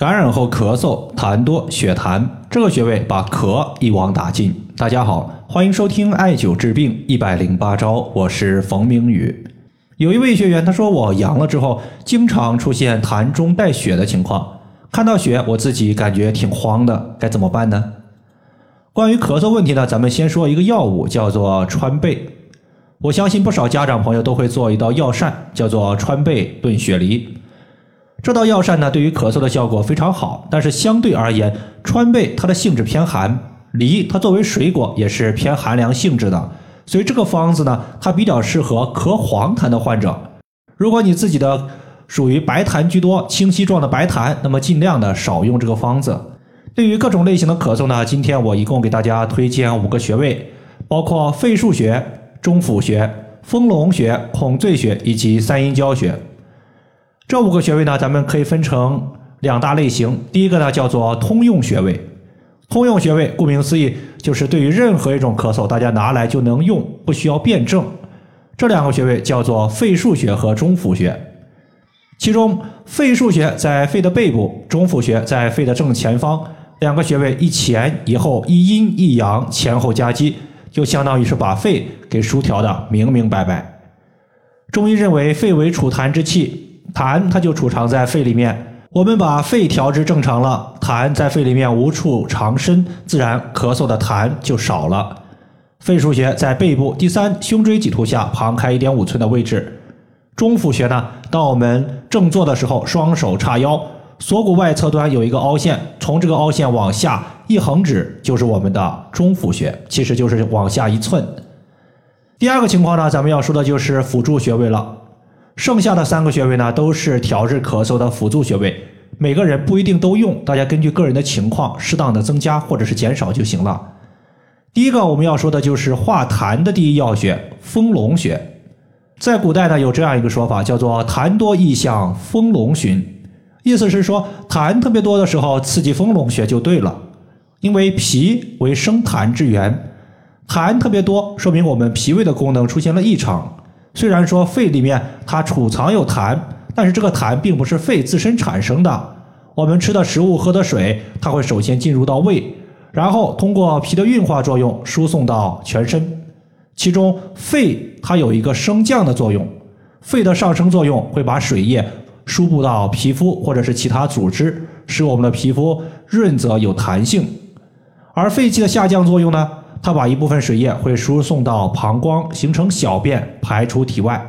感染后咳嗽、痰多、血痰，这个穴位把咳一网打尽。大家好，欢迎收听艾灸治病一百零八招，我是冯明宇。有一位学员他说我阳了之后，经常出现痰中带血的情况，看到血我自己感觉挺慌的，该怎么办呢？关于咳嗽问题呢，咱们先说一个药物，叫做川贝。我相信不少家长朋友都会做一道药膳，叫做川贝炖雪梨。这道药膳呢，对于咳嗽的效果非常好，但是相对而言，川贝它的性质偏寒，梨它作为水果也是偏寒凉性质的，所以这个方子呢，它比较适合咳黄痰的患者。如果你自己的属于白痰居多、清晰状的白痰，那么尽量的少用这个方子。对于各种类型的咳嗽呢，今天我一共给大家推荐五个穴位，包括肺腧穴、中府穴、丰隆穴、孔最穴以及三阴交穴。这五个穴位呢，咱们可以分成两大类型。第一个呢叫做通用穴位，通用穴位顾名思义就是对于任何一种咳嗽，大家拿来就能用，不需要辩证。这两个穴位叫做肺腧穴和中府穴。其中肺腧穴在肺的背部，中府穴在肺的正前方，两个穴位一前一后，一阴一阳，前后夹击，就相当于是把肺给疏调的明明白白。中医认为肺为储痰之器。痰它就储藏在肺里面，我们把肺调至正常了，痰在肺里面无处藏身，自然咳嗽的痰就少了。肺腧穴在背部第三胸椎棘突下旁开一点五寸的位置。中府穴呢，当我们正坐的时候，双手叉腰，锁骨外侧端有一个凹陷，从这个凹陷往下一横指就是我们的中府穴，其实就是往下一寸。第二个情况呢，咱们要说的就是辅助穴位了。剩下的三个穴位呢，都是调治咳嗽的辅助穴位，每个人不一定都用，大家根据个人的情况，适当的增加或者是减少就行了。第一个我们要说的就是化痰的第一要穴——丰隆穴。在古代呢，有这样一个说法，叫做“痰多易向丰隆寻”，意思是说痰特别多的时候，刺激丰隆穴就对了。因为脾为生痰之源，痰特别多，说明我们脾胃的功能出现了异常。虽然说肺里面它储藏有痰，但是这个痰并不是肺自身产生的。我们吃的食物、喝的水，它会首先进入到胃，然后通过脾的运化作用输送到全身。其中肺它有一个升降的作用，肺的上升作用会把水液输布到皮肤或者是其他组织，使我们的皮肤润泽有弹性。而肺气的下降作用呢？它把一部分水液会输送到膀胱，形成小便排出体外。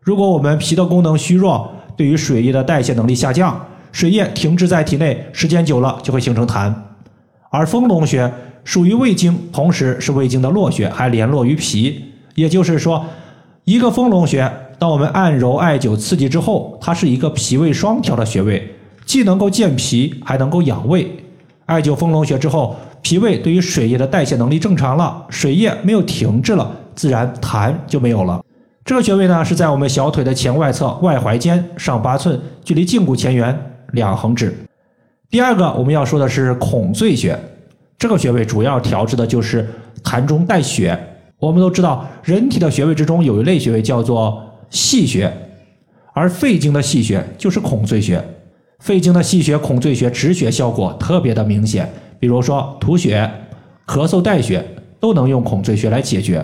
如果我们脾的功能虚弱，对于水液的代谢能力下降，水液停滞在体内，时间久了就会形成痰。而丰隆穴属于胃经，同时是胃经的络穴，还联络于脾。也就是说，一个丰隆穴，当我们按揉艾灸刺激之后，它是一个脾胃双调的穴位，既能够健脾，还能够养胃。艾灸丰隆穴之后。脾胃对于水液的代谢能力正常了，水液没有停滞了，自然痰就没有了。这个穴位呢是在我们小腿的前外侧外踝尖上八寸，距离胫骨前缘两横指。第二个我们要说的是孔最穴，这个穴位主要调治的就是痰中带血。我们都知道，人体的穴位之中有一类穴位叫做细穴，而肺经的细穴就是孔最穴。肺经的细穴孔最穴止血效果特别的明显。比如说吐血、咳嗽带血都能用孔最穴来解决，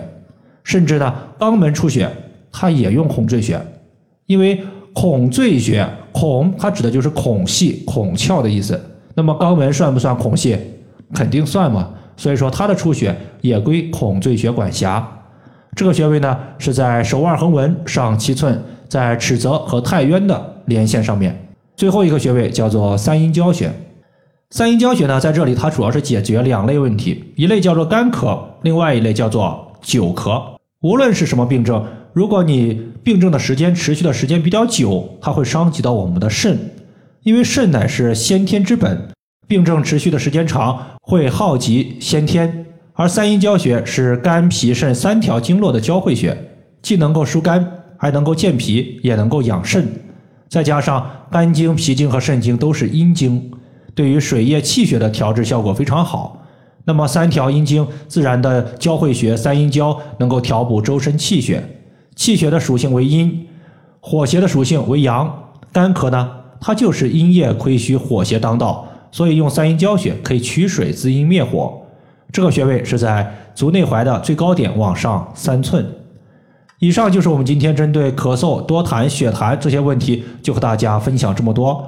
甚至呢肛门出血，它也用孔最穴，因为孔最穴孔它指的就是孔隙、孔窍的意思。那么肛门算不算孔隙？肯定算嘛。所以说它的出血也归孔最穴管辖。这个穴位呢是在手腕横纹上七寸，在尺泽和太渊的连线上面。最后一个穴位叫做三阴交穴。三阴交穴呢，在这里它主要是解决两类问题，一类叫做干咳，另外一类叫做久咳。无论是什么病症，如果你病症的时间持续的时间比较久，它会伤及到我们的肾，因为肾乃是先天之本，病症持续的时间长，会耗及先天。而三阴交穴是肝脾肾三条经络的交汇穴，既能够疏肝，还能够健脾，也能够养肾。再加上肝经、脾经和肾经都是阴经。对于水液气血的调制效果非常好。那么三条阴经自然的交汇穴三阴交能够调补周身气血，气血的属性为阴，火邪的属性为阳。干咳呢，它就是阴液亏虚，火邪当道，所以用三阴交穴可以取水滋阴灭火。这个穴位是在足内踝的最高点往上三寸。以上就是我们今天针对咳嗽、多痰、血痰这些问题，就和大家分享这么多。